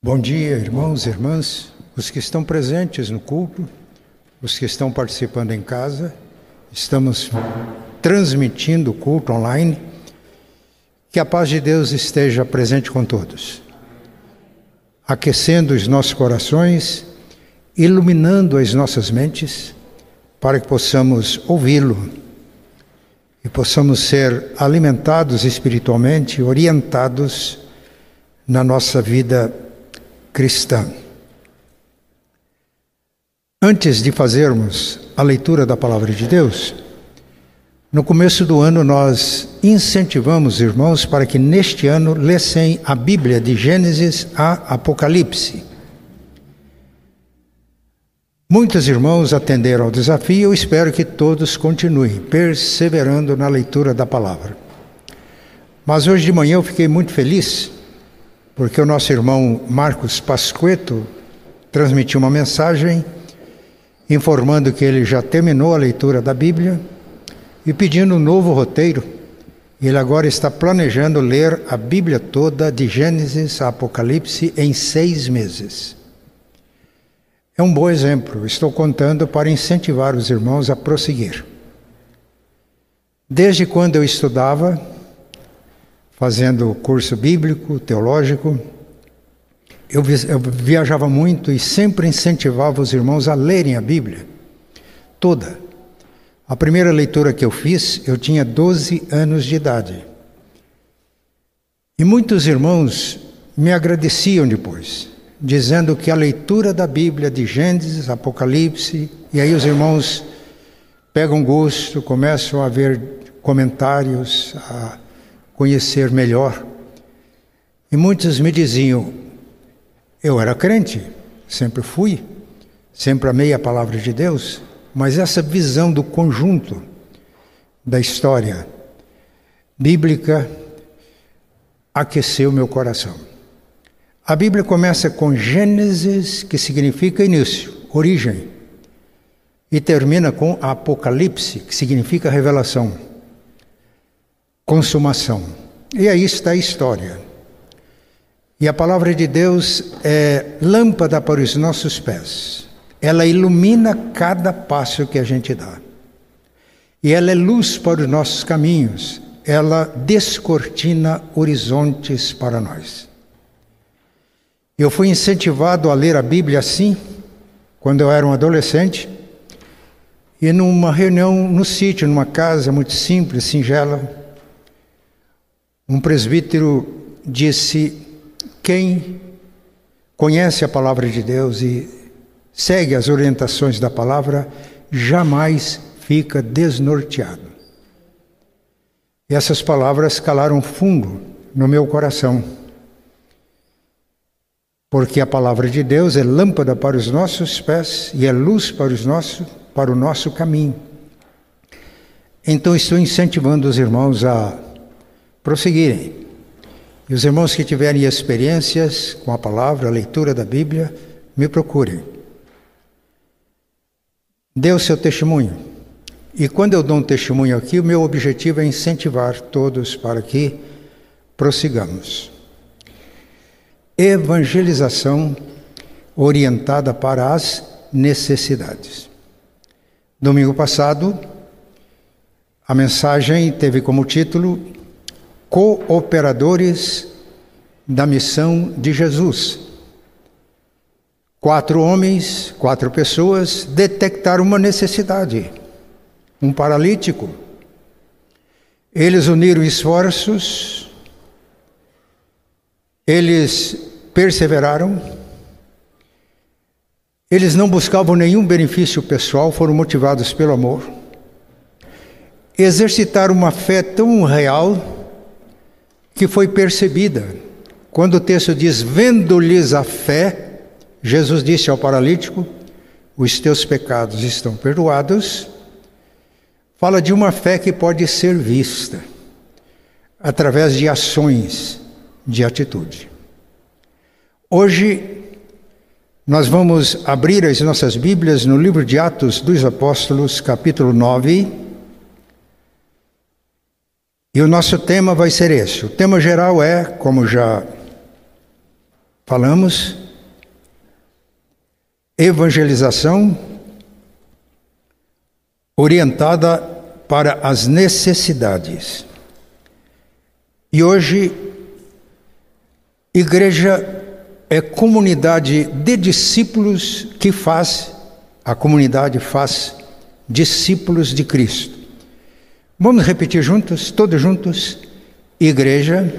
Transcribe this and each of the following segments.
Bom dia, irmãos e irmãs, os que estão presentes no culto, os que estão participando em casa. Estamos transmitindo o culto online. Que a paz de Deus esteja presente com todos, aquecendo os nossos corações, iluminando as nossas mentes, para que possamos ouvi-lo e possamos ser alimentados espiritualmente, orientados na nossa vida cristã. Antes de fazermos a leitura da palavra de Deus, no começo do ano nós incentivamos irmãos para que neste ano lessem a Bíblia de Gênesis a Apocalipse. Muitos irmãos atenderam ao desafio, eu espero que todos continuem perseverando na leitura da palavra. Mas hoje de manhã eu fiquei muito feliz, porque o nosso irmão Marcos Pasqueto transmitiu uma mensagem informando que ele já terminou a leitura da Bíblia e pedindo um novo roteiro. Ele agora está planejando ler a Bíblia toda, de Gênesis a Apocalipse, em seis meses. É um bom exemplo, estou contando para incentivar os irmãos a prosseguir. Desde quando eu estudava, fazendo curso bíblico, teológico, eu viajava muito e sempre incentivava os irmãos a lerem a Bíblia toda. A primeira leitura que eu fiz, eu tinha 12 anos de idade. E muitos irmãos me agradeciam depois dizendo que a leitura da Bíblia de Gênesis, Apocalipse, e aí os irmãos pegam gosto, começam a ver comentários, a conhecer melhor. E muitos me diziam: eu era crente, sempre fui, sempre amei a palavra de Deus, mas essa visão do conjunto da história bíblica aqueceu meu coração. A Bíblia começa com Gênesis, que significa início, origem, e termina com Apocalipse, que significa revelação, consumação. E aí está a história. E a palavra de Deus é lâmpada para os nossos pés. Ela ilumina cada passo que a gente dá. E ela é luz para os nossos caminhos. Ela descortina horizontes para nós. Eu fui incentivado a ler a Bíblia assim, quando eu era um adolescente, e numa reunião no sítio, numa casa muito simples, singela, um presbítero disse: Quem conhece a palavra de Deus e segue as orientações da palavra, jamais fica desnorteado. E essas palavras calaram fundo no meu coração porque a palavra de Deus é lâmpada para os nossos pés e é luz para, os nossos, para o nosso caminho. Então estou incentivando os irmãos a prosseguirem. E os irmãos que tiverem experiências com a palavra, a leitura da Bíblia, me procurem. Dê o seu testemunho. E quando eu dou um testemunho aqui, o meu objetivo é incentivar todos para que prossigamos evangelização orientada para as necessidades. Domingo passado, a mensagem teve como título Cooperadores da Missão de Jesus. Quatro homens, quatro pessoas detectaram uma necessidade, um paralítico. Eles uniram esforços, eles perseveraram, eles não buscavam nenhum benefício pessoal, foram motivados pelo amor. Exercitaram uma fé tão real que foi percebida. Quando o texto diz: Vendo-lhes a fé, Jesus disse ao paralítico: Os teus pecados estão perdoados. Fala de uma fé que pode ser vista através de ações, de atitude. Hoje nós vamos abrir as nossas Bíblias no livro de Atos dos Apóstolos, capítulo 9. E o nosso tema vai ser esse. O tema geral é, como já falamos, evangelização orientada para as necessidades. E hoje, igreja é comunidade de discípulos que faz, a comunidade faz discípulos de Cristo. Vamos repetir juntos, todos juntos? Igreja,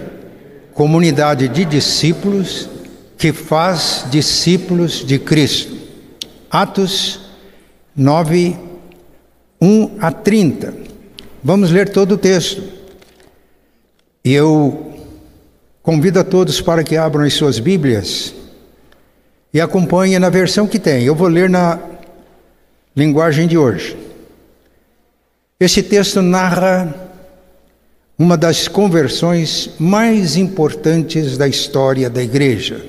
comunidade de discípulos que faz discípulos de Cristo. Atos 9, 1 a 30. Vamos ler todo o texto. E eu convido a todos para que abram as suas Bíblias e acompanhem na versão que tem. Eu vou ler na linguagem de hoje. Esse texto narra uma das conversões mais importantes da história da igreja.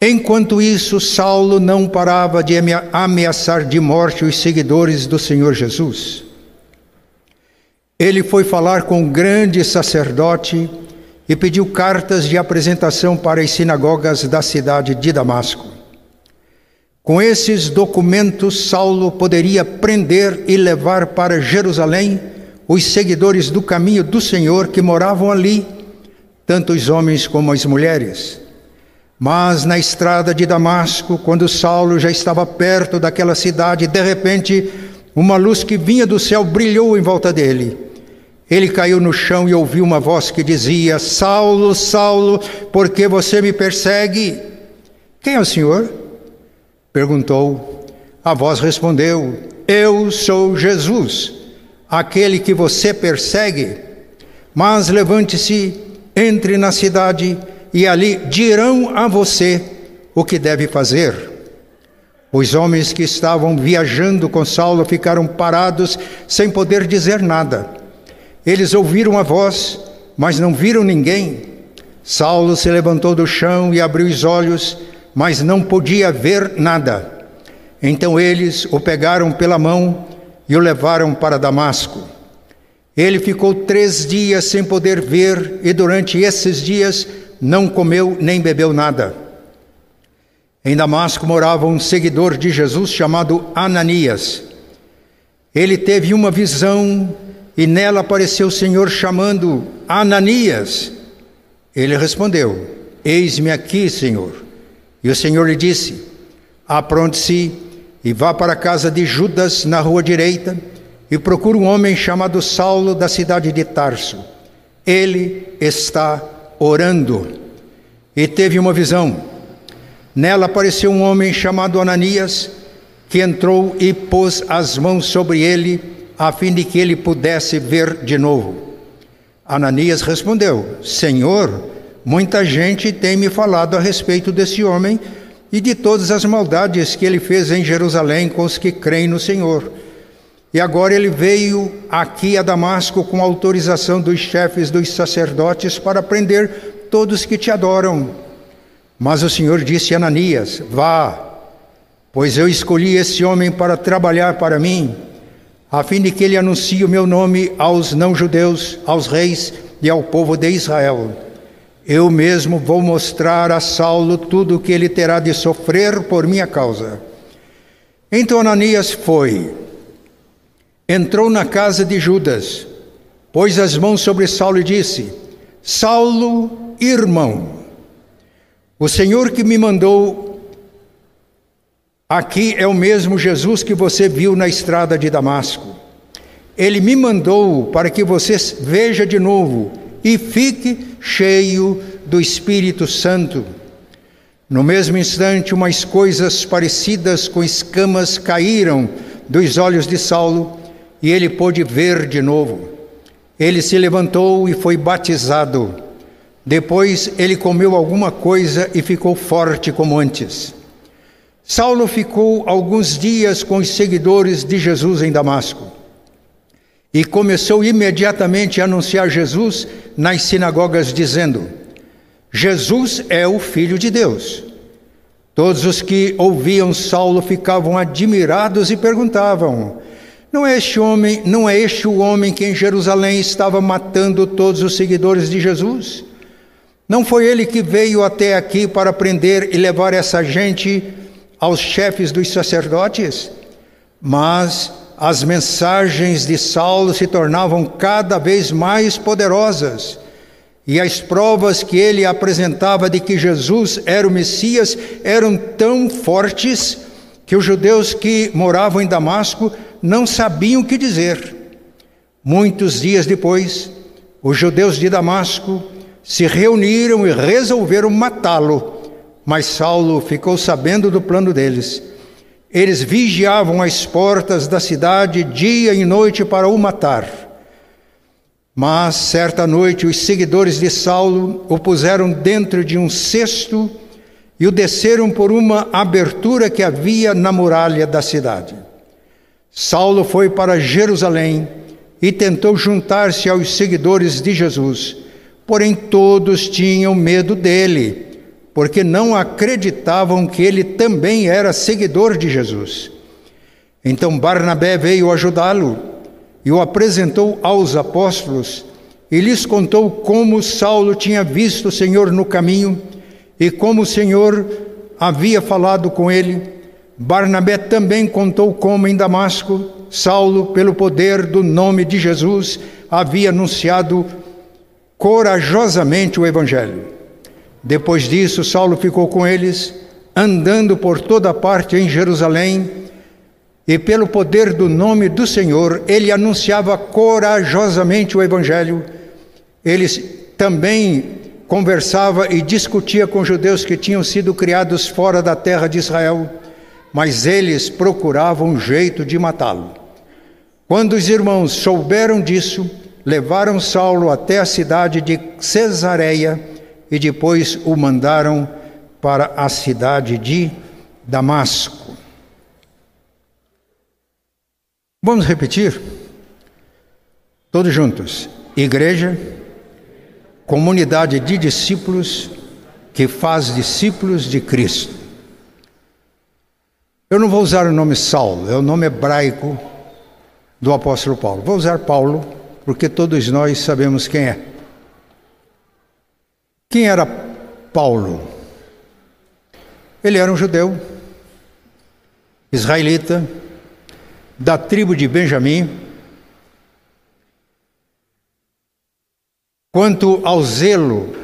Enquanto isso, Saulo não parava de ameaçar de morte os seguidores do Senhor Jesus. Ele foi falar com o grande sacerdote e pediu cartas de apresentação para as sinagogas da cidade de Damasco. Com esses documentos, Saulo poderia prender e levar para Jerusalém os seguidores do caminho do Senhor que moravam ali, tanto os homens como as mulheres. Mas na estrada de Damasco, quando Saulo já estava perto daquela cidade, de repente, uma luz que vinha do céu brilhou em volta dele. Ele caiu no chão e ouviu uma voz que dizia: Saulo, Saulo, por que você me persegue? Quem é o Senhor? Perguntou. A voz respondeu: Eu sou Jesus, aquele que você persegue. Mas levante-se, entre na cidade e ali dirão a você o que deve fazer. Os homens que estavam viajando com Saulo ficaram parados sem poder dizer nada. Eles ouviram a voz, mas não viram ninguém. Saulo se levantou do chão e abriu os olhos mas não podia ver nada. Então eles o pegaram pela mão e o levaram para Damasco. Ele ficou três dias sem poder ver e durante esses dias não comeu nem bebeu nada. Em Damasco morava um seguidor de Jesus chamado Ananias. Ele teve uma visão e nela apareceu o Senhor chamando Ananias. Ele respondeu: Eis-me aqui, Senhor. E o Senhor lhe disse: Apronte-se e vá para a casa de Judas na rua direita e procure um homem chamado Saulo da cidade de Tarso. Ele está orando. E teve uma visão. Nela apareceu um homem chamado Ananias, que entrou e pôs as mãos sobre ele, a fim de que ele pudesse ver de novo. Ananias respondeu: Senhor, Muita gente tem me falado a respeito desse homem e de todas as maldades que ele fez em Jerusalém com os que creem no Senhor. E agora ele veio aqui a Damasco com autorização dos chefes dos sacerdotes para prender todos que te adoram. Mas o Senhor disse a Ananias: Vá, pois eu escolhi esse homem para trabalhar para mim, a fim de que ele anuncie o meu nome aos não-judeus, aos reis e ao povo de Israel. Eu mesmo vou mostrar a Saulo tudo o que ele terá de sofrer por minha causa. Então Ananias foi, entrou na casa de Judas, pôs as mãos sobre Saulo e disse: Saulo, irmão, o Senhor que me mandou aqui é o mesmo Jesus que você viu na estrada de Damasco. Ele me mandou para que você veja de novo e fique cheio do Espírito Santo. No mesmo instante, umas coisas parecidas com escamas caíram dos olhos de Saulo e ele pôde ver de novo. Ele se levantou e foi batizado. Depois ele comeu alguma coisa e ficou forte como antes. Saulo ficou alguns dias com os seguidores de Jesus em Damasco e começou imediatamente a anunciar Jesus nas sinagogas, dizendo: Jesus é o Filho de Deus. Todos os que ouviam Saulo ficavam admirados e perguntavam: Não é este homem, não é este o homem que em Jerusalém estava matando todos os seguidores de Jesus? Não foi ele que veio até aqui para prender e levar essa gente aos chefes dos sacerdotes? Mas as mensagens de Saulo se tornavam cada vez mais poderosas. E as provas que ele apresentava de que Jesus era o Messias eram tão fortes que os judeus que moravam em Damasco não sabiam o que dizer. Muitos dias depois, os judeus de Damasco se reuniram e resolveram matá-lo, mas Saulo ficou sabendo do plano deles. Eles vigiavam as portas da cidade dia e noite para o matar. Mas certa noite os seguidores de Saulo o puseram dentro de um cesto e o desceram por uma abertura que havia na muralha da cidade. Saulo foi para Jerusalém e tentou juntar-se aos seguidores de Jesus. Porém, todos tinham medo dele, porque não acreditavam que ele também era seguidor de Jesus. Então Barnabé veio ajudá-lo e o apresentou aos apóstolos e lhes contou como Saulo tinha visto o Senhor no caminho e como o Senhor havia falado com ele. Barnabé também contou como em Damasco Saulo, pelo poder do nome de Jesus, havia anunciado corajosamente o Evangelho. Depois disso, Saulo ficou com eles, andando por toda parte em Jerusalém, e pelo poder do nome do Senhor, ele anunciava corajosamente o Evangelho. Ele também conversava e discutia com judeus que tinham sido criados fora da terra de Israel mas eles procuravam um jeito de matá-lo. Quando os irmãos souberam disso, levaram Saulo até a cidade de Cesareia e depois o mandaram para a cidade de Damasco. Vamos repetir? Todos juntos. Igreja, comunidade de discípulos que faz discípulos de Cristo. Eu não vou usar o nome Saulo, é o nome hebraico do apóstolo Paulo. Vou usar Paulo, porque todos nós sabemos quem é. Quem era Paulo? Ele era um judeu, israelita, da tribo de Benjamim. Quanto ao zelo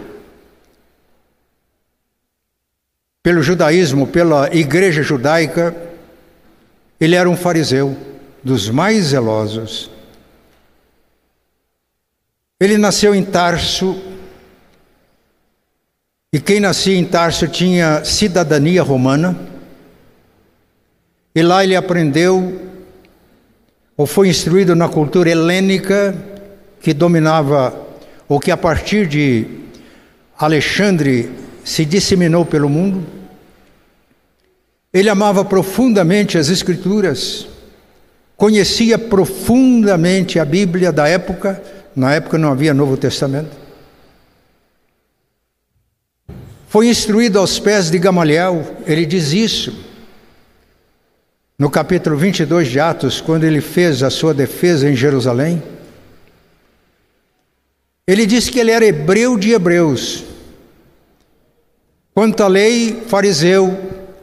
pelo judaísmo, pela igreja judaica, ele era um fariseu dos mais zelosos. Ele nasceu em Tarso, e quem nascia em Tarso tinha cidadania romana, e lá ele aprendeu, ou foi instruído na cultura helênica, que dominava, ou que a partir de Alexandre se disseminou pelo mundo. Ele amava profundamente as Escrituras, conhecia profundamente a Bíblia da época, na época não havia Novo Testamento. Foi instruído aos pés de Gamaliel, ele diz isso no capítulo 22 de Atos, quando ele fez a sua defesa em Jerusalém. Ele disse que ele era hebreu de hebreus, Quanto à lei, fariseu,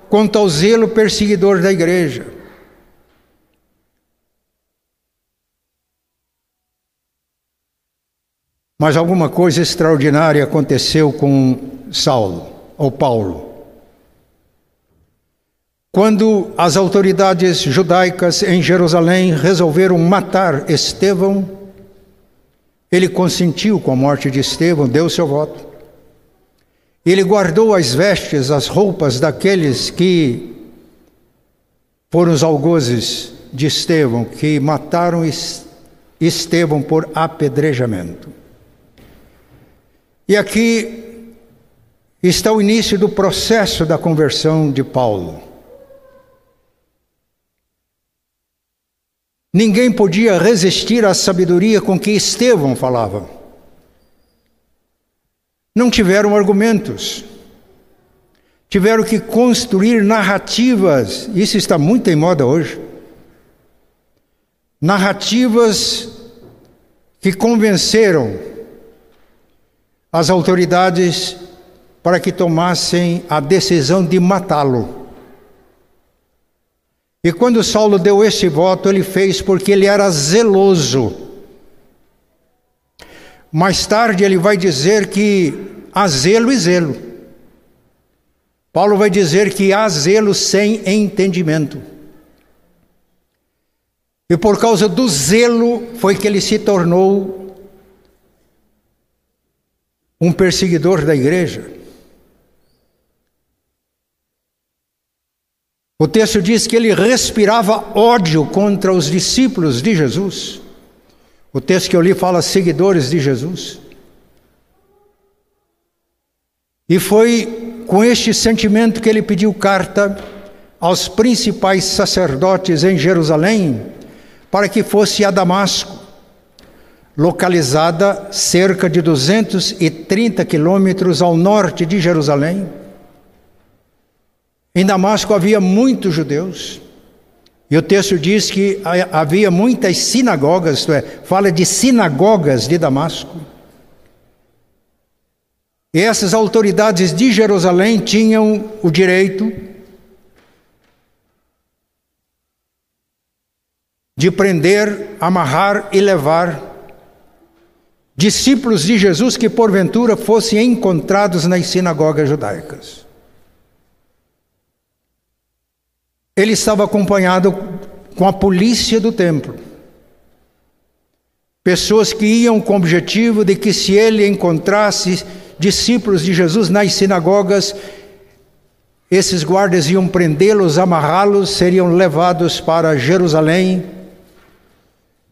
quanto ao zelo, perseguidor da igreja. Mas alguma coisa extraordinária aconteceu com Saulo, ou Paulo. Quando as autoridades judaicas em Jerusalém resolveram matar Estevão, ele consentiu com a morte de Estevão, deu seu voto. Ele guardou as vestes, as roupas daqueles que foram os algozes de Estevão, que mataram Estevão por apedrejamento. E aqui está o início do processo da conversão de Paulo. Ninguém podia resistir à sabedoria com que Estevão falava não tiveram argumentos. Tiveram que construir narrativas, isso está muito em moda hoje. Narrativas que convenceram as autoridades para que tomassem a decisão de matá-lo. E quando Saulo deu esse voto, ele fez porque ele era zeloso. Mais tarde ele vai dizer que há zelo e zelo. Paulo vai dizer que há zelo sem entendimento. E por causa do zelo foi que ele se tornou um perseguidor da igreja. O texto diz que ele respirava ódio contra os discípulos de Jesus. O texto que eu li fala seguidores de Jesus. E foi com este sentimento que ele pediu carta aos principais sacerdotes em Jerusalém para que fosse a Damasco, localizada cerca de 230 quilômetros ao norte de Jerusalém em Damasco havia muitos judeus. E o texto diz que havia muitas sinagogas, isto é, fala de sinagogas de Damasco. E essas autoridades de Jerusalém tinham o direito de prender, amarrar e levar discípulos de Jesus que porventura fossem encontrados nas sinagogas judaicas. ele estava acompanhado com a polícia do templo. Pessoas que iam com o objetivo de que, se ele encontrasse discípulos de Jesus nas sinagogas, esses guardas iam prendê-los, amarrá-los, seriam levados para Jerusalém,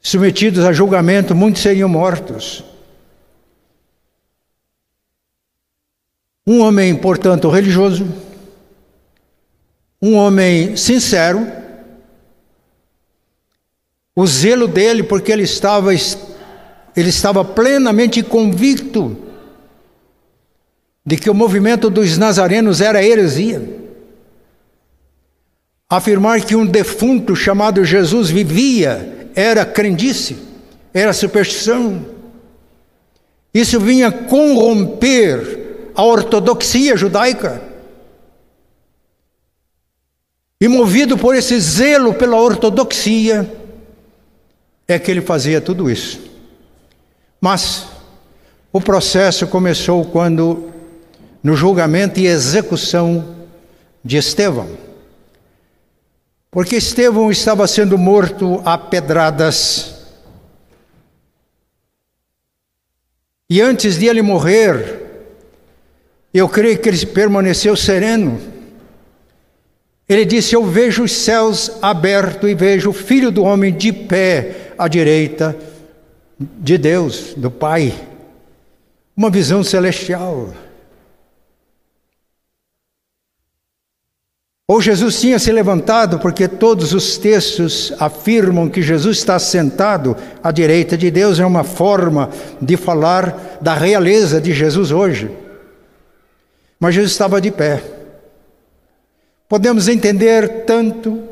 submetidos a julgamento, muitos seriam mortos. Um homem, portanto, religioso, um homem sincero, o zelo dele, porque ele estava, ele estava plenamente convicto de que o movimento dos nazarenos era heresia. Afirmar que um defunto chamado Jesus vivia era crendice, era superstição. Isso vinha corromper a ortodoxia judaica. E movido por esse zelo pela ortodoxia, é que ele fazia tudo isso. Mas o processo começou quando, no julgamento e execução de Estevão. Porque Estevão estava sendo morto a pedradas. E antes de ele morrer, eu creio que ele permaneceu sereno ele disse: Eu vejo os céus abertos e vejo o Filho do Homem de pé à direita de Deus, do Pai. Uma visão celestial. Ou Jesus tinha se levantado, porque todos os textos afirmam que Jesus está sentado à direita de Deus, é uma forma de falar da realeza de Jesus hoje. Mas Jesus estava de pé. Podemos entender tanto,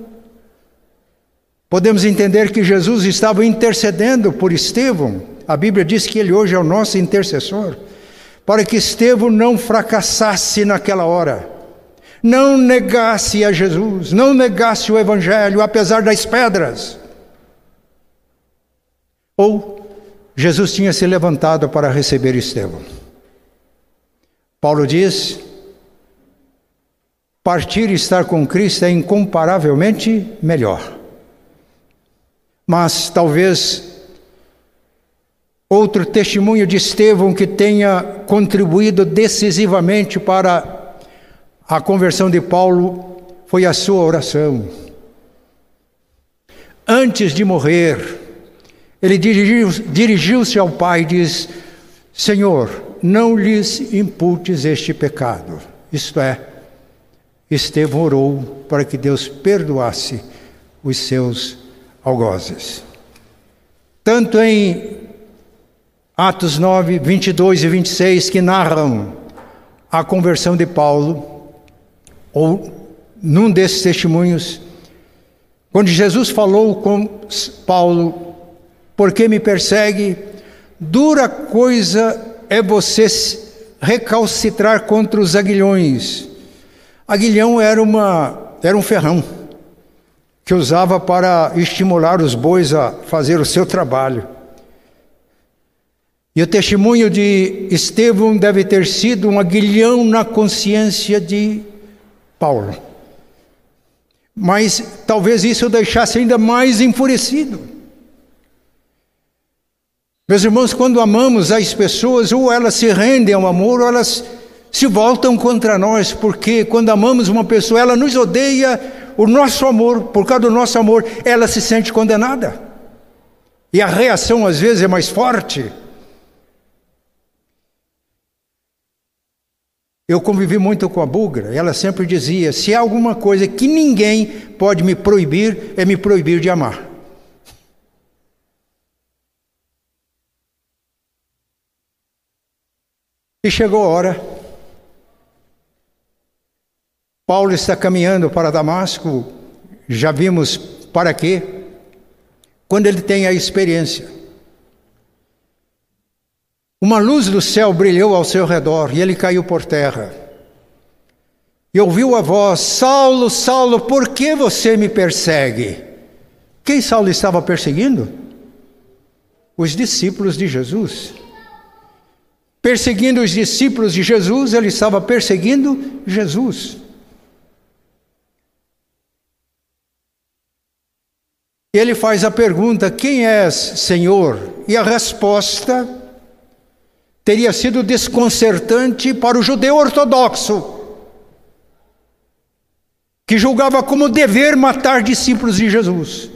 podemos entender que Jesus estava intercedendo por Estevão, a Bíblia diz que ele hoje é o nosso intercessor, para que Estevão não fracassasse naquela hora, não negasse a Jesus, não negasse o Evangelho, apesar das pedras. Ou Jesus tinha se levantado para receber Estevão. Paulo diz Partir e estar com Cristo é incomparavelmente melhor. Mas talvez outro testemunho de Estevão que tenha contribuído decisivamente para a conversão de Paulo foi a sua oração. Antes de morrer, ele dirigiu-se dirigiu ao Pai e diz: Senhor, não lhes imputes este pecado. Isto é, Estevão orou para que Deus perdoasse os seus algozes. Tanto em Atos 9, 22 e 26, que narram a conversão de Paulo, ou num desses testemunhos, quando Jesus falou com Paulo, por que me persegue? Dura coisa é você recalcitrar contra os aguilhões. Aguilhão era, uma, era um ferrão que usava para estimular os bois a fazer o seu trabalho. E o testemunho de Estevão deve ter sido um aguilhão na consciência de Paulo. Mas talvez isso o deixasse ainda mais enfurecido. Meus irmãos, quando amamos as pessoas, ou elas se rendem ao amor, ou elas se voltam contra nós, porque quando amamos uma pessoa, ela nos odeia o nosso amor, por causa do nosso amor, ela se sente condenada. E a reação às vezes é mais forte. Eu convivi muito com a Bugra, ela sempre dizia: se há alguma coisa que ninguém pode me proibir, é me proibir de amar. E chegou a hora Paulo está caminhando para Damasco, já vimos para quê? Quando ele tem a experiência. Uma luz do céu brilhou ao seu redor e ele caiu por terra. E ouviu a voz: Saulo, Saulo, por que você me persegue? Quem Saulo estava perseguindo? Os discípulos de Jesus. Perseguindo os discípulos de Jesus, ele estava perseguindo Jesus. Ele faz a pergunta: Quem és, Senhor? E a resposta teria sido desconcertante para o judeu ortodoxo, que julgava como dever matar discípulos de Jesus.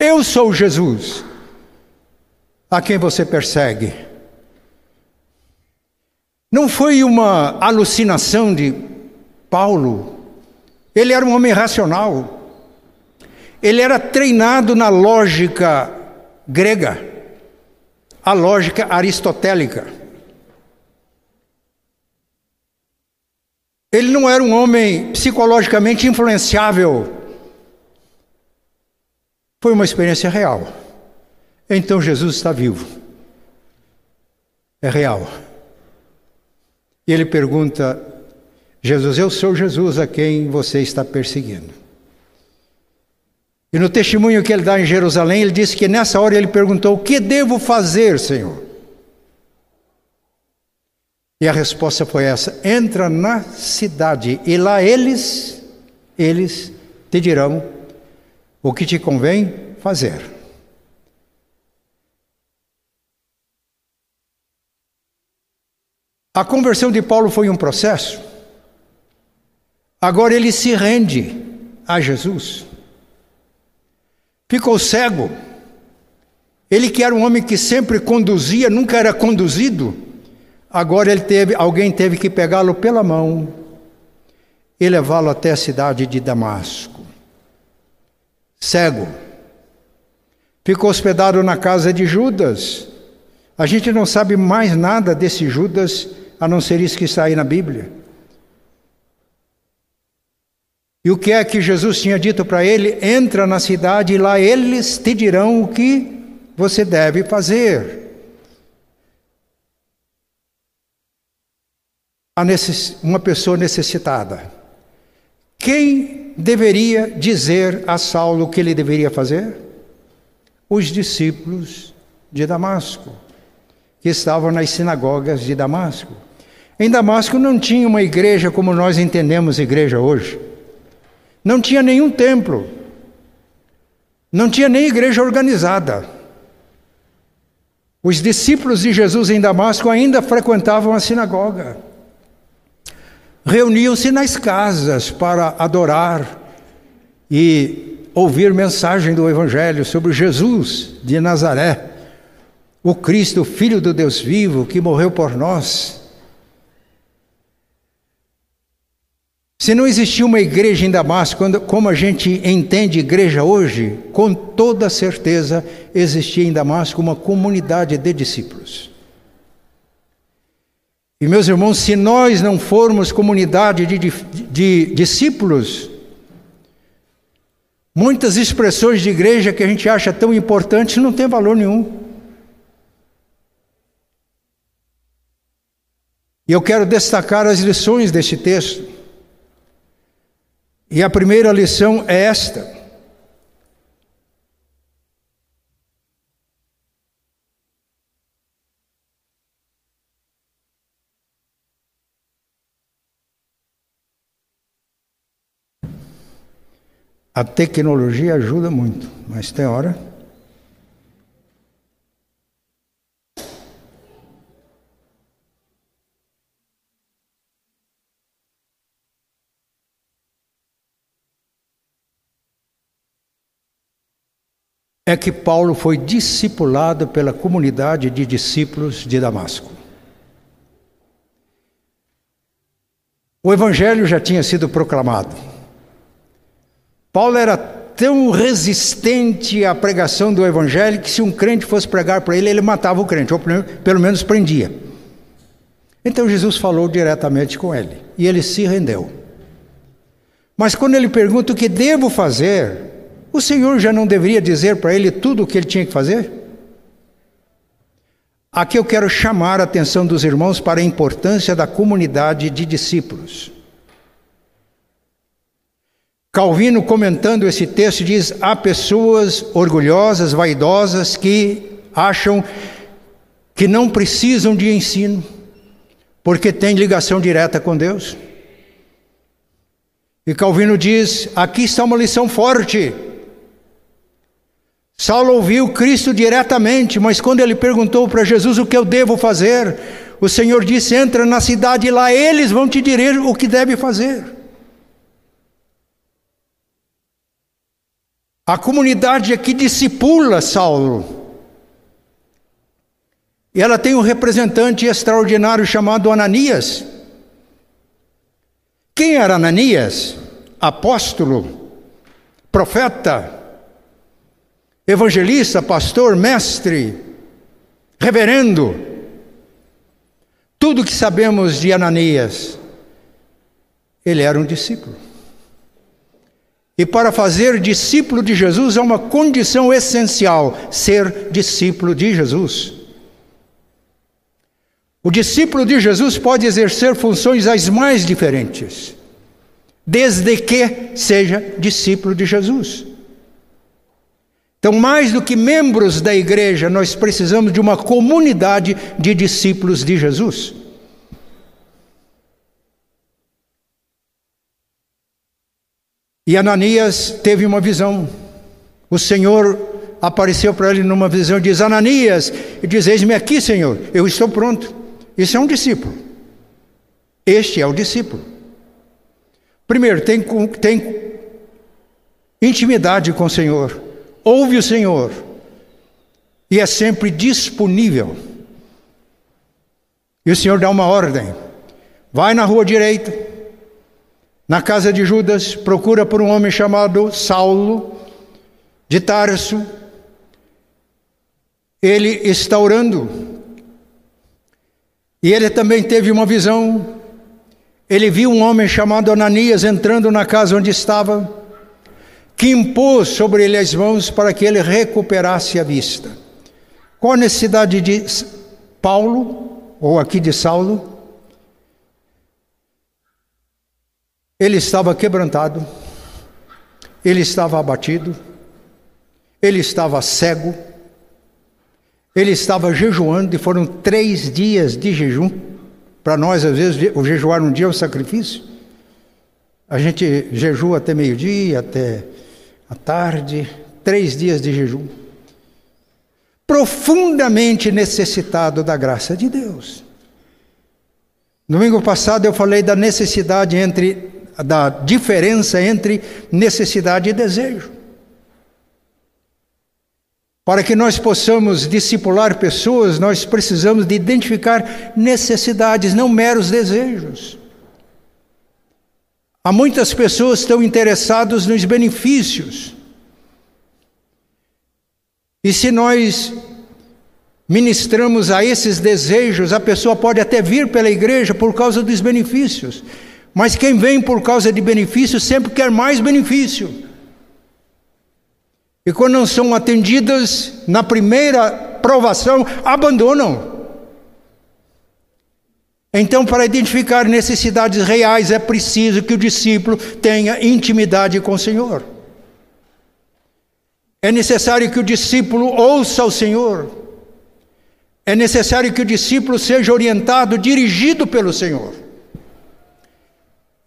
Eu sou Jesus, a quem você persegue. Não foi uma alucinação de Paulo, ele era um homem racional. Ele era treinado na lógica grega, a lógica aristotélica. Ele não era um homem psicologicamente influenciável. Foi uma experiência real. Então Jesus está vivo. É real. E ele pergunta: Jesus, eu sou Jesus a quem você está perseguindo. E no testemunho que ele dá em Jerusalém, ele disse que nessa hora ele perguntou: O que devo fazer, Senhor? E a resposta foi essa: Entra na cidade e lá eles, eles te dirão o que te convém fazer. A conversão de Paulo foi um processo. Agora ele se rende a Jesus ficou cego. Ele que era um homem que sempre conduzia, nunca era conduzido. Agora ele teve, alguém teve que pegá-lo pela mão e levá-lo até a cidade de Damasco. Cego. Ficou hospedado na casa de Judas. A gente não sabe mais nada desse Judas, a não ser isso que está aí na Bíblia. E o que é que Jesus tinha dito para ele? Entra na cidade e lá eles te dirão o que você deve fazer. Uma pessoa necessitada. Quem deveria dizer a Saulo o que ele deveria fazer? Os discípulos de Damasco, que estavam nas sinagogas de Damasco. Em Damasco não tinha uma igreja como nós entendemos igreja hoje. Não tinha nenhum templo. Não tinha nem igreja organizada. Os discípulos de Jesus em Damasco ainda frequentavam a sinagoga. Reuniam-se nas casas para adorar e ouvir mensagem do Evangelho sobre Jesus de Nazaré, o Cristo, Filho do Deus vivo, que morreu por nós Se não existia uma igreja em Damasco, como a gente entende igreja hoje, com toda certeza existia em Damasco uma comunidade de discípulos. E meus irmãos, se nós não formos comunidade de, de, de discípulos, muitas expressões de igreja que a gente acha tão importantes não tem valor nenhum. E eu quero destacar as lições deste texto. E a primeira lição é esta. A tecnologia ajuda muito, mas tem hora. É que Paulo foi discipulado pela comunidade de discípulos de Damasco. O evangelho já tinha sido proclamado. Paulo era tão resistente à pregação do evangelho que se um crente fosse pregar para ele, ele matava o crente, ou pelo menos prendia. Então Jesus falou diretamente com ele e ele se rendeu. Mas quando ele pergunta o que devo fazer, o Senhor já não deveria dizer para ele tudo o que ele tinha que fazer? Aqui eu quero chamar a atenção dos irmãos para a importância da comunidade de discípulos. Calvino, comentando esse texto, diz: há pessoas orgulhosas, vaidosas, que acham que não precisam de ensino, porque têm ligação direta com Deus. E Calvino diz: aqui está uma lição forte. Saulo ouviu Cristo diretamente, mas quando ele perguntou para Jesus o que eu devo fazer, o Senhor disse: entra na cidade e lá eles vão te dizer o que deve fazer. A comunidade aqui discipula Saulo. E ela tem um representante extraordinário chamado Ananias. Quem era Ananias? Apóstolo, profeta, evangelista, pastor, mestre, reverendo. Tudo que sabemos de Ananias, ele era um discípulo. E para fazer discípulo de Jesus é uma condição essencial ser discípulo de Jesus. O discípulo de Jesus pode exercer funções as mais diferentes, desde que seja discípulo de Jesus. Então, mais do que membros da igreja, nós precisamos de uma comunidade de discípulos de Jesus. E Ananias teve uma visão. O Senhor apareceu para ele numa visão e diz: Ananias, e diz: Eis-me aqui, Senhor, eu estou pronto. Isso é um discípulo. Este é o discípulo. Primeiro, tem, tem intimidade com o Senhor, ouve o Senhor e é sempre disponível. E o Senhor dá uma ordem: vai na rua direita, na casa de Judas, procura por um homem chamado Saulo, de Tarso. Ele está orando. E ele também teve uma visão. Ele viu um homem chamado Ananias entrando na casa onde estava, que impôs sobre ele as mãos para que ele recuperasse a vista. Qual a necessidade de Paulo, ou aqui de Saulo? Ele estava quebrantado, ele estava abatido, ele estava cego, ele estava jejuando, e foram três dias de jejum. Para nós, às vezes, o jejuar um dia é um sacrifício. A gente jejua até meio-dia, até a tarde, três dias de jejum. Profundamente necessitado da graça de Deus. Domingo passado eu falei da necessidade entre da diferença entre necessidade e desejo. Para que nós possamos discipular pessoas, nós precisamos de identificar necessidades, não meros desejos. Há muitas pessoas que estão interessadas nos benefícios. E se nós ministramos a esses desejos, a pessoa pode até vir pela igreja por causa dos benefícios, mas quem vem por causa de benefício sempre quer mais benefício. E quando não são atendidas na primeira provação, abandonam. Então, para identificar necessidades reais, é preciso que o discípulo tenha intimidade com o Senhor. É necessário que o discípulo ouça o Senhor. É necessário que o discípulo seja orientado, dirigido pelo Senhor.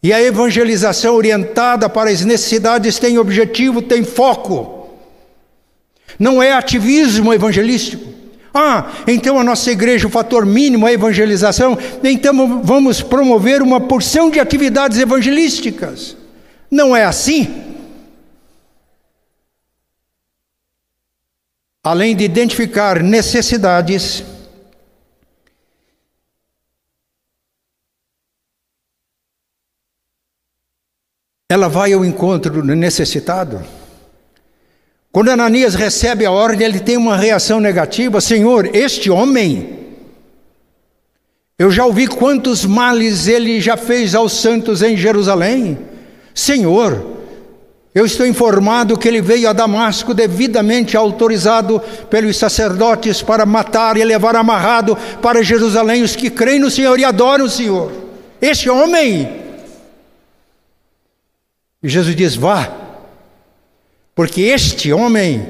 E a evangelização orientada para as necessidades tem objetivo, tem foco. Não é ativismo evangelístico. Ah, então a nossa igreja, o fator mínimo é a evangelização, então vamos promover uma porção de atividades evangelísticas. Não é assim. Além de identificar necessidades, ela vai ao encontro do necessitado. Quando Ananias recebe a ordem, ele tem uma reação negativa: Senhor, este homem, eu já ouvi quantos males ele já fez aos santos em Jerusalém. Senhor, eu estou informado que ele veio a Damasco devidamente autorizado pelos sacerdotes para matar e levar amarrado para Jerusalém os que creem no Senhor e adoram o Senhor. Este homem. E Jesus diz: Vá, porque este homem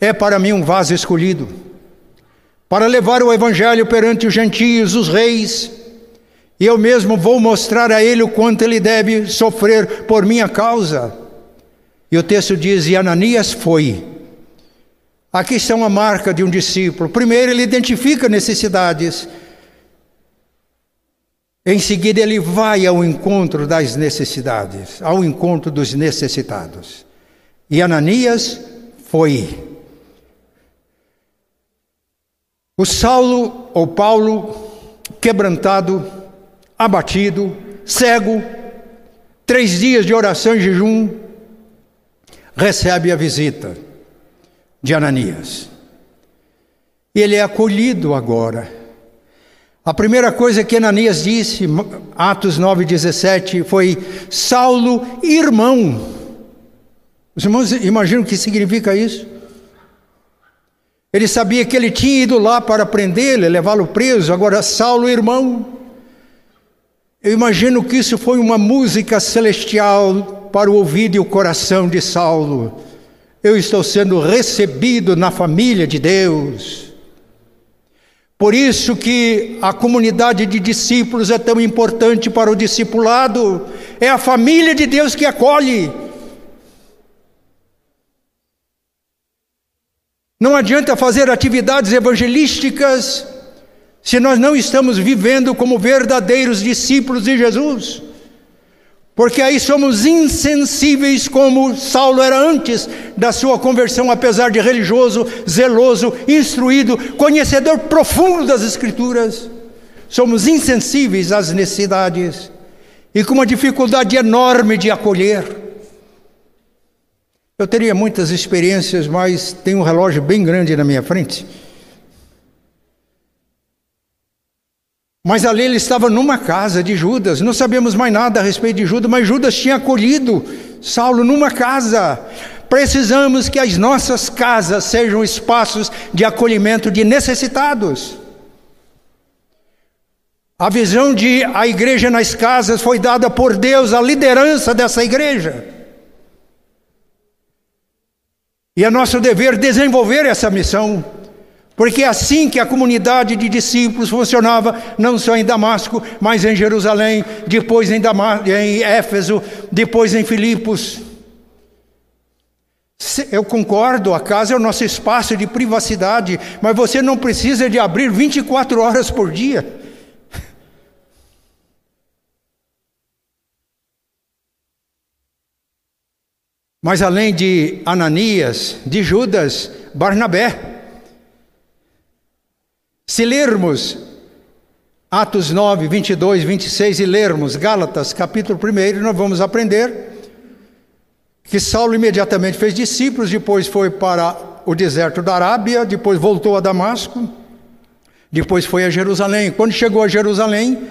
é para mim um vaso escolhido, para levar o evangelho perante os gentios, os reis, e eu mesmo vou mostrar a ele o quanto ele deve sofrer por minha causa. E o texto diz: E Ananias foi. Aqui está uma marca de um discípulo. Primeiro, ele identifica necessidades. Em seguida, ele vai ao encontro das necessidades, ao encontro dos necessitados. E Ananias foi. O Saulo ou Paulo, quebrantado, abatido, cego, três dias de oração e jejum, recebe a visita de Ananias. Ele é acolhido agora. A primeira coisa que Ananias disse, Atos 9,17, foi: Saulo, irmão. Os irmãos imaginam o que significa isso? Ele sabia que ele tinha ido lá para prendê-lo, levá-lo preso, agora Saulo, irmão. Eu imagino que isso foi uma música celestial para o ouvido e o coração de Saulo. Eu estou sendo recebido na família de Deus. Por isso que a comunidade de discípulos é tão importante para o discipulado. É a família de Deus que acolhe. Não adianta fazer atividades evangelísticas se nós não estamos vivendo como verdadeiros discípulos de Jesus. Porque aí somos insensíveis como Saulo era antes da sua conversão, apesar de religioso, zeloso, instruído, conhecedor profundo das Escrituras. Somos insensíveis às necessidades e com uma dificuldade enorme de acolher. Eu teria muitas experiências, mas tem um relógio bem grande na minha frente. Mas ali ele estava numa casa de Judas, não sabemos mais nada a respeito de Judas, mas Judas tinha acolhido Saulo numa casa. Precisamos que as nossas casas sejam espaços de acolhimento de necessitados. A visão de a igreja nas casas foi dada por Deus, a liderança dessa igreja. E é nosso dever desenvolver essa missão, porque é assim que a comunidade de discípulos funcionava, não só em Damasco, mas em Jerusalém, depois em, Damasco, em Éfeso, depois em Filipos. Eu concordo, a casa é o nosso espaço de privacidade, mas você não precisa de abrir 24 horas por dia. Mas além de Ananias, de Judas, Barnabé. Se lermos Atos 9, 22, 26 e lermos Gálatas, capítulo 1, nós vamos aprender que Saulo imediatamente fez discípulos, depois foi para o deserto da Arábia, depois voltou a Damasco, depois foi a Jerusalém. Quando chegou a Jerusalém,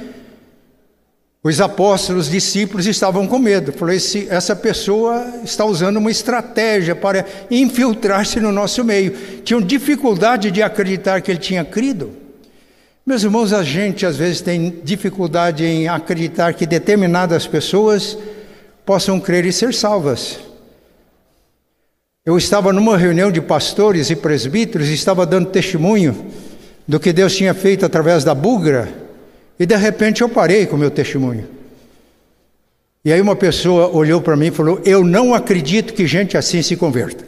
os apóstolos, os discípulos estavam com medo. Falou: essa pessoa está usando uma estratégia para infiltrar-se no nosso meio. Tinham dificuldade de acreditar que ele tinha crido. Meus irmãos, a gente às vezes tem dificuldade em acreditar que determinadas pessoas possam crer e ser salvas. Eu estava numa reunião de pastores e presbíteros e estava dando testemunho do que Deus tinha feito através da bugra, e de repente eu parei com o meu testemunho. E aí uma pessoa olhou para mim e falou: Eu não acredito que gente assim se converta.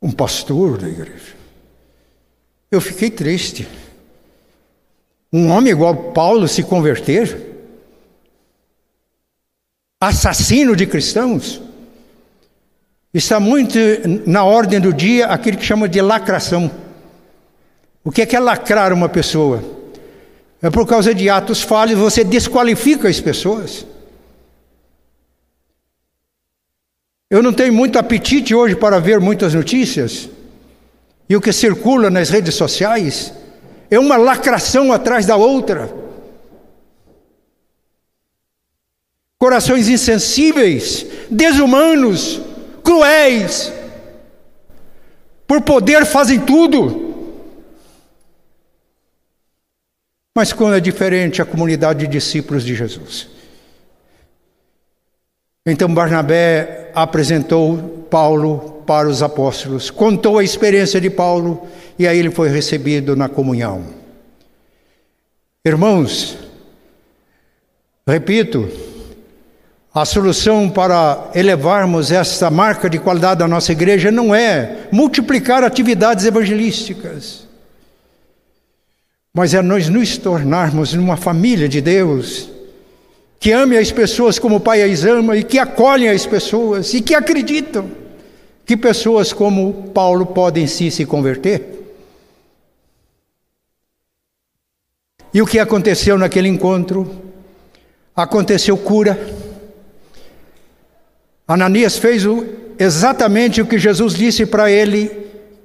Um pastor da igreja. Eu fiquei triste. Um homem igual Paulo se converter? Assassino de cristãos? Está muito na ordem do dia aquilo que chama de lacração. O que é, que é lacrar uma pessoa? É por causa de atos falhos, você desqualifica as pessoas. Eu não tenho muito apetite hoje para ver muitas notícias, e o que circula nas redes sociais é uma lacração atrás da outra. Corações insensíveis, desumanos, cruéis, por poder fazem tudo. Mas quando é diferente a comunidade de discípulos de Jesus. Então Barnabé apresentou Paulo para os apóstolos, contou a experiência de Paulo e aí ele foi recebido na comunhão. Irmãos, repito, a solução para elevarmos esta marca de qualidade da nossa igreja não é multiplicar atividades evangelísticas, mas é nós nos tornarmos uma família de Deus que ame as pessoas como o Pai as ama e que acolhem as pessoas e que acreditam que pessoas como Paulo podem sim se converter. E o que aconteceu naquele encontro? Aconteceu cura. Ananias fez exatamente o que Jesus disse para ele,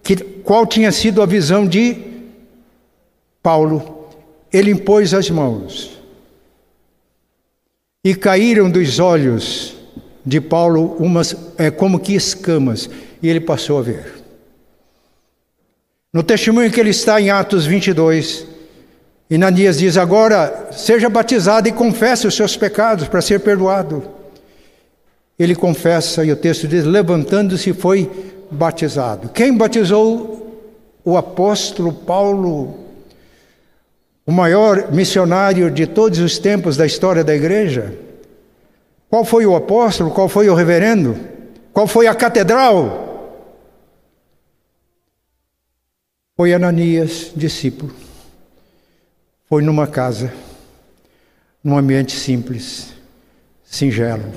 que, qual tinha sido a visão de Paulo. Ele impôs as mãos e caíram dos olhos de Paulo umas é, como que escamas, e ele passou a ver. No testemunho que ele está em Atos 22, Inanias diz: Agora seja batizado e confesse os seus pecados para ser perdoado. Ele confessa, e o texto diz: levantando-se, foi batizado. Quem batizou o apóstolo Paulo o maior missionário de todos os tempos da história da igreja? Qual foi o apóstolo? Qual foi o reverendo? Qual foi a catedral? Foi Ananias, discípulo. Foi numa casa, num ambiente simples, singelo.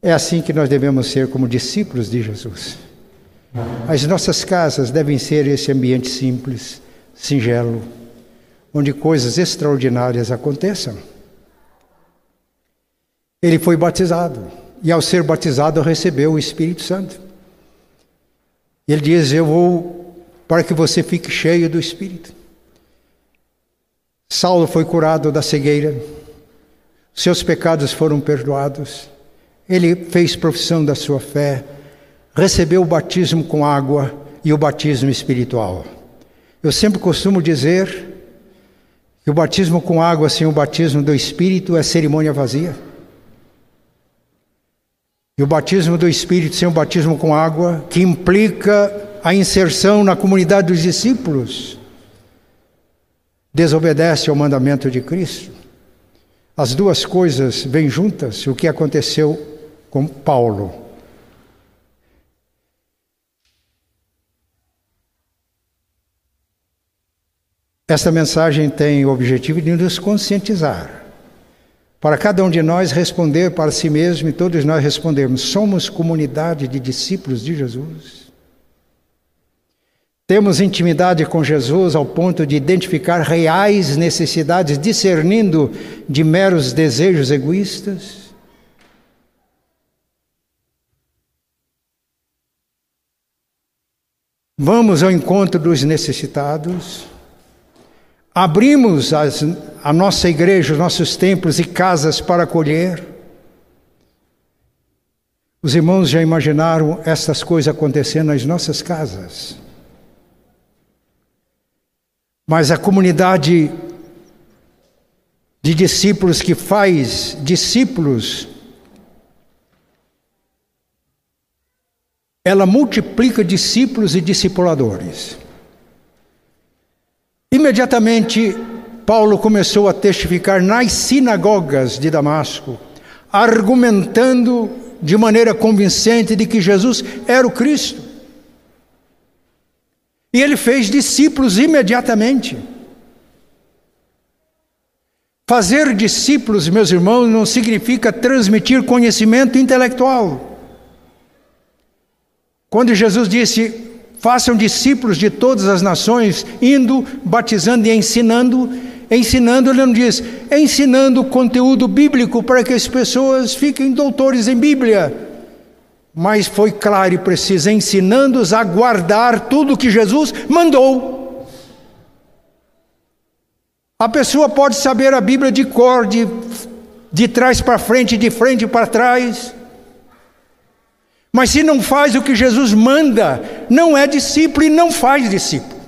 É assim que nós devemos ser como discípulos de Jesus. As nossas casas devem ser esse ambiente simples, singelo, onde coisas extraordinárias aconteçam. Ele foi batizado e, ao ser batizado, recebeu o Espírito Santo. Ele diz: Eu vou para que você fique cheio do Espírito. Saulo foi curado da cegueira, seus pecados foram perdoados, ele fez profissão da sua fé, recebeu o batismo com água e o batismo espiritual. Eu sempre costumo dizer que o batismo com água sem o batismo do Espírito é cerimônia vazia. E o batismo do Espírito sem o batismo com água, que implica a inserção na comunidade dos discípulos, desobedece ao mandamento de Cristo. As duas coisas vêm juntas, o que aconteceu com Paulo. Esta mensagem tem o objetivo de nos conscientizar, para cada um de nós responder para si mesmo e todos nós respondermos: somos comunidade de discípulos de Jesus? Temos intimidade com Jesus ao ponto de identificar reais necessidades, discernindo de meros desejos egoístas? Vamos ao encontro dos necessitados? Abrimos as, a nossa igreja, os nossos templos e casas para acolher. Os irmãos já imaginaram estas coisas acontecendo nas nossas casas. Mas a comunidade de discípulos que faz discípulos, ela multiplica discípulos e discipuladores. Imediatamente, Paulo começou a testificar nas sinagogas de Damasco, argumentando de maneira convincente de que Jesus era o Cristo. E ele fez discípulos imediatamente. Fazer discípulos, meus irmãos, não significa transmitir conhecimento intelectual. Quando Jesus disse: Façam discípulos de todas as nações, indo, batizando e ensinando, ensinando, ele não diz, ensinando conteúdo bíblico para que as pessoas fiquem doutores em Bíblia. Mas foi claro e preciso, ensinando-os a guardar tudo que Jesus mandou. A pessoa pode saber a Bíblia de cor, de, de trás para frente, de frente para trás. Mas se não faz o que Jesus manda, não é discípulo e não faz discípulo.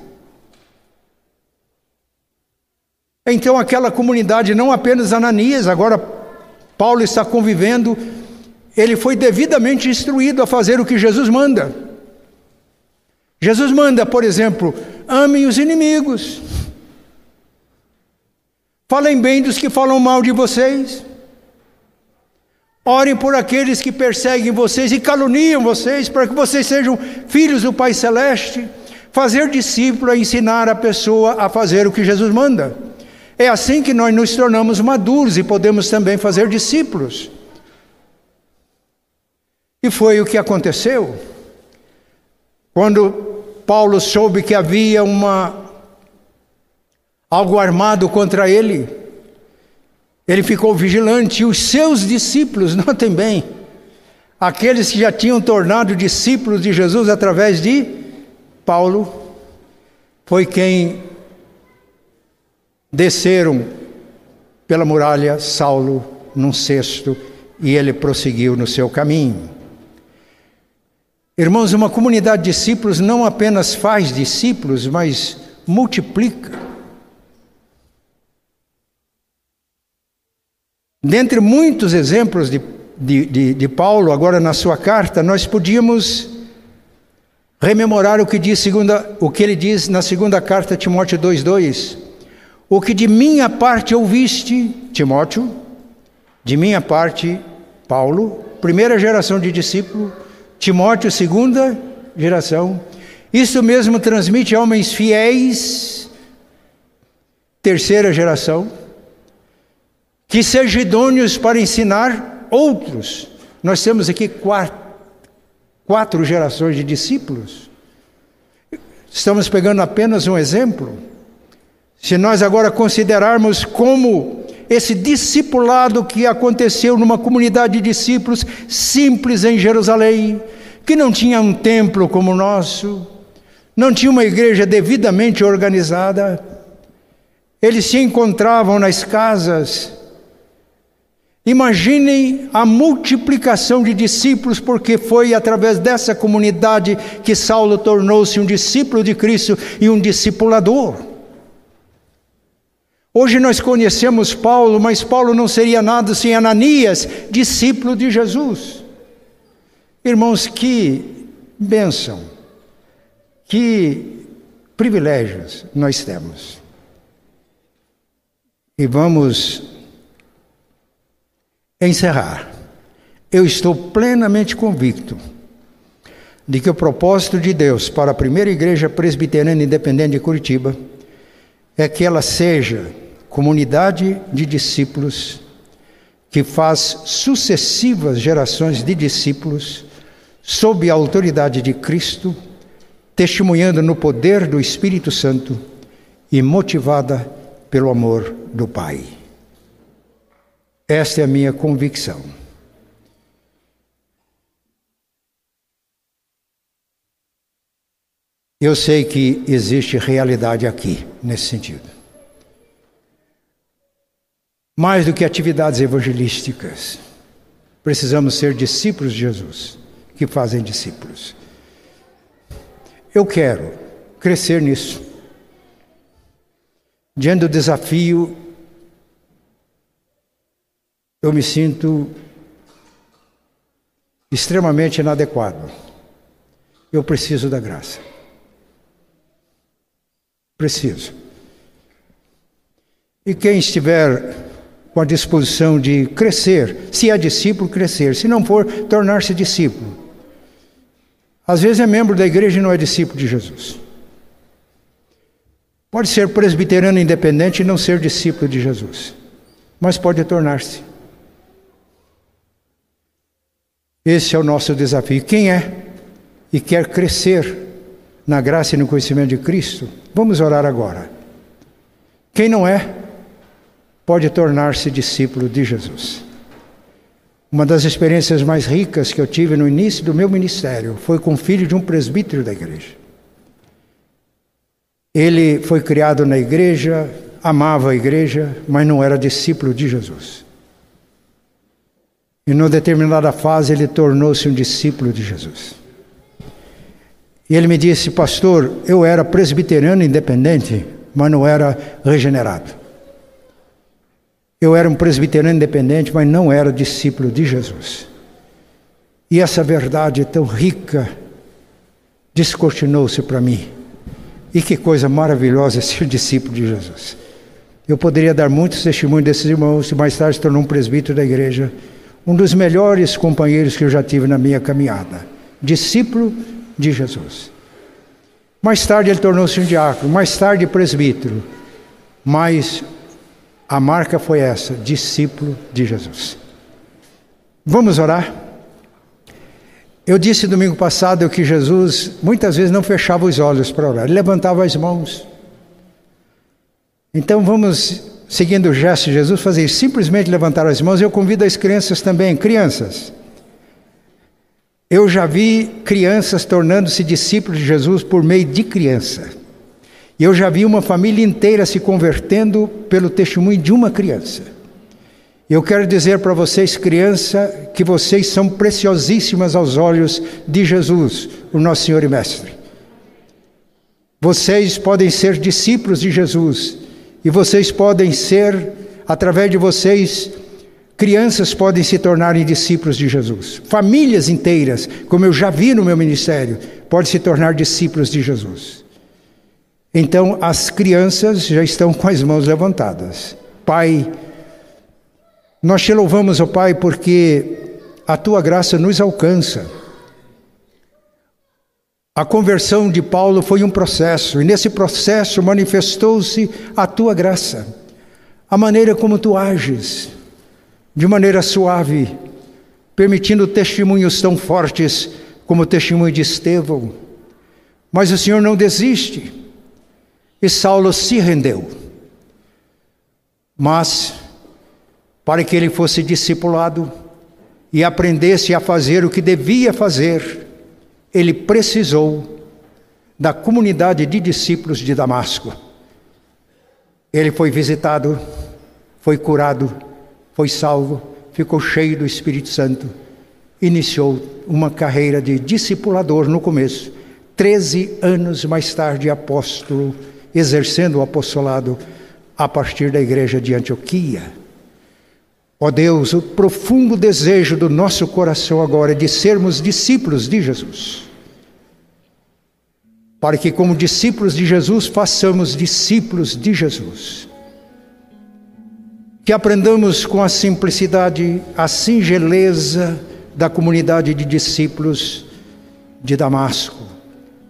Então aquela comunidade, não apenas Ananias, agora Paulo está convivendo, ele foi devidamente instruído a fazer o que Jesus manda. Jesus manda, por exemplo, amem os inimigos. Falem bem dos que falam mal de vocês. Orem por aqueles que perseguem vocês e caluniam vocês, para que vocês sejam filhos do Pai Celeste. Fazer discípulo é ensinar a pessoa a fazer o que Jesus manda. É assim que nós nos tornamos maduros e podemos também fazer discípulos. E foi o que aconteceu. Quando Paulo soube que havia uma algo armado contra ele. Ele ficou vigilante, e os seus discípulos, notem bem, aqueles que já tinham tornado discípulos de Jesus através de Paulo, foi quem desceram pela muralha Saulo num cesto e ele prosseguiu no seu caminho. Irmãos, uma comunidade de discípulos não apenas faz discípulos, mas multiplica. Dentre muitos exemplos de, de, de, de, Paulo, agora na sua carta, nós podíamos rememorar o que, diz segunda, o que ele diz na segunda carta a Timóteo 2,2. O que de minha parte ouviste, Timóteo, de minha parte, Paulo, primeira geração de discípulo, Timóteo, segunda geração. Isso mesmo transmite a homens fiéis, terceira geração que sejam idôneos para ensinar outros. Nós temos aqui quatro, quatro gerações de discípulos. Estamos pegando apenas um exemplo. Se nós agora considerarmos como esse discipulado que aconteceu numa comunidade de discípulos simples em Jerusalém, que não tinha um templo como o nosso, não tinha uma igreja devidamente organizada, eles se encontravam nas casas Imaginem a multiplicação de discípulos, porque foi através dessa comunidade que Saulo tornou-se um discípulo de Cristo e um discipulador. Hoje nós conhecemos Paulo, mas Paulo não seria nada sem Ananias, discípulo de Jesus. Irmãos, que bênção, que privilégios nós temos. E vamos encerrar, eu estou plenamente convicto de que o propósito de Deus para a primeira igreja presbiteriana independente de Curitiba é que ela seja comunidade de discípulos que faz sucessivas gerações de discípulos sob a autoridade de Cristo, testemunhando no poder do Espírito Santo e motivada pelo amor do Pai. Esta é a minha convicção. Eu sei que existe realidade aqui, nesse sentido. Mais do que atividades evangelísticas, precisamos ser discípulos de Jesus, que fazem discípulos. Eu quero crescer nisso. diante do desafio, eu me sinto extremamente inadequado. Eu preciso da graça. Preciso. E quem estiver com a disposição de crescer, se é discípulo, crescer, se não for, tornar-se discípulo. Às vezes é membro da igreja e não é discípulo de Jesus. Pode ser presbiteriano independente e não ser discípulo de Jesus, mas pode tornar-se. Esse é o nosso desafio. Quem é e quer crescer na graça e no conhecimento de Cristo, vamos orar agora. Quem não é, pode tornar-se discípulo de Jesus. Uma das experiências mais ricas que eu tive no início do meu ministério foi com o filho de um presbítero da igreja. Ele foi criado na igreja, amava a igreja, mas não era discípulo de Jesus. E numa determinada fase ele tornou-se um discípulo de Jesus. E ele me disse, pastor, eu era presbiteriano independente, mas não era regenerado. Eu era um presbiteriano independente, mas não era discípulo de Jesus. E essa verdade tão rica descortinou-se para mim. E que coisa maravilhosa ser discípulo de Jesus. Eu poderia dar muitos testemunhos desses irmãos, e mais tarde se tornou um presbítero da igreja um dos melhores companheiros que eu já tive na minha caminhada, discípulo de Jesus. Mais tarde ele tornou-se um diácono, mais tarde presbítero, mas a marca foi essa: discípulo de Jesus. Vamos orar? Eu disse domingo passado que Jesus muitas vezes não fechava os olhos para orar, ele levantava as mãos. Então vamos seguindo o gesto de Jesus, fazer simplesmente levantar as mãos. Eu convido as crianças também, crianças. Eu já vi crianças tornando-se discípulos de Jesus por meio de criança. E eu já vi uma família inteira se convertendo pelo testemunho de uma criança. Eu quero dizer para vocês, criança, que vocês são preciosíssimas aos olhos de Jesus, o nosso Senhor e Mestre. Vocês podem ser discípulos de Jesus e vocês podem ser, através de vocês, crianças podem se tornarem discípulos de Jesus. Famílias inteiras, como eu já vi no meu ministério, podem se tornar discípulos de Jesus. Então, as crianças já estão com as mãos levantadas. Pai, nós te louvamos, ó oh Pai, porque a tua graça nos alcança. A conversão de Paulo foi um processo, e nesse processo manifestou-se a tua graça, a maneira como tu ages, de maneira suave, permitindo testemunhos tão fortes como o testemunho de Estevão. Mas o Senhor não desiste, e Saulo se rendeu. Mas, para que ele fosse discipulado e aprendesse a fazer o que devia fazer, ele precisou da comunidade de discípulos de Damasco. Ele foi visitado, foi curado, foi salvo, ficou cheio do Espírito Santo, iniciou uma carreira de discipulador no começo. Treze anos mais tarde, apóstolo, exercendo o apostolado a partir da igreja de Antioquia. Ó Deus, o profundo desejo do nosso coração agora é de sermos discípulos de Jesus para que, como discípulos de Jesus, façamos discípulos de Jesus. Que aprendamos com a simplicidade, a singeleza da comunidade de discípulos de Damasco.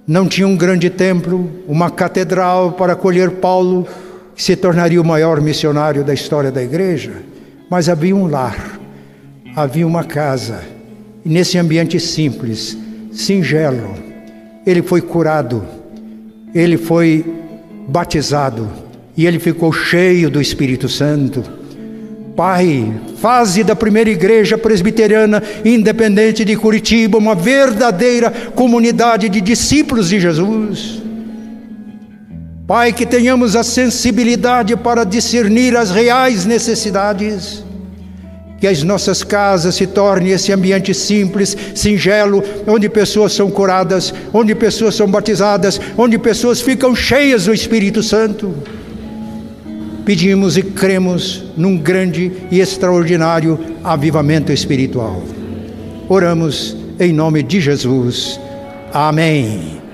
Não tinha um grande templo, uma catedral para acolher Paulo, que se tornaria o maior missionário da história da igreja, mas havia um lar, havia uma casa, e nesse ambiente simples, singelo, ele foi curado, ele foi batizado e ele ficou cheio do Espírito Santo. Pai, fase da primeira igreja presbiteriana independente de Curitiba, uma verdadeira comunidade de discípulos de Jesus. Pai, que tenhamos a sensibilidade para discernir as reais necessidades que as nossas casas se tornem esse ambiente simples, singelo, onde pessoas são curadas, onde pessoas são batizadas, onde pessoas ficam cheias do Espírito Santo. pedimos e cremos num grande e extraordinário avivamento espiritual. Oramos em nome de Jesus. Amém.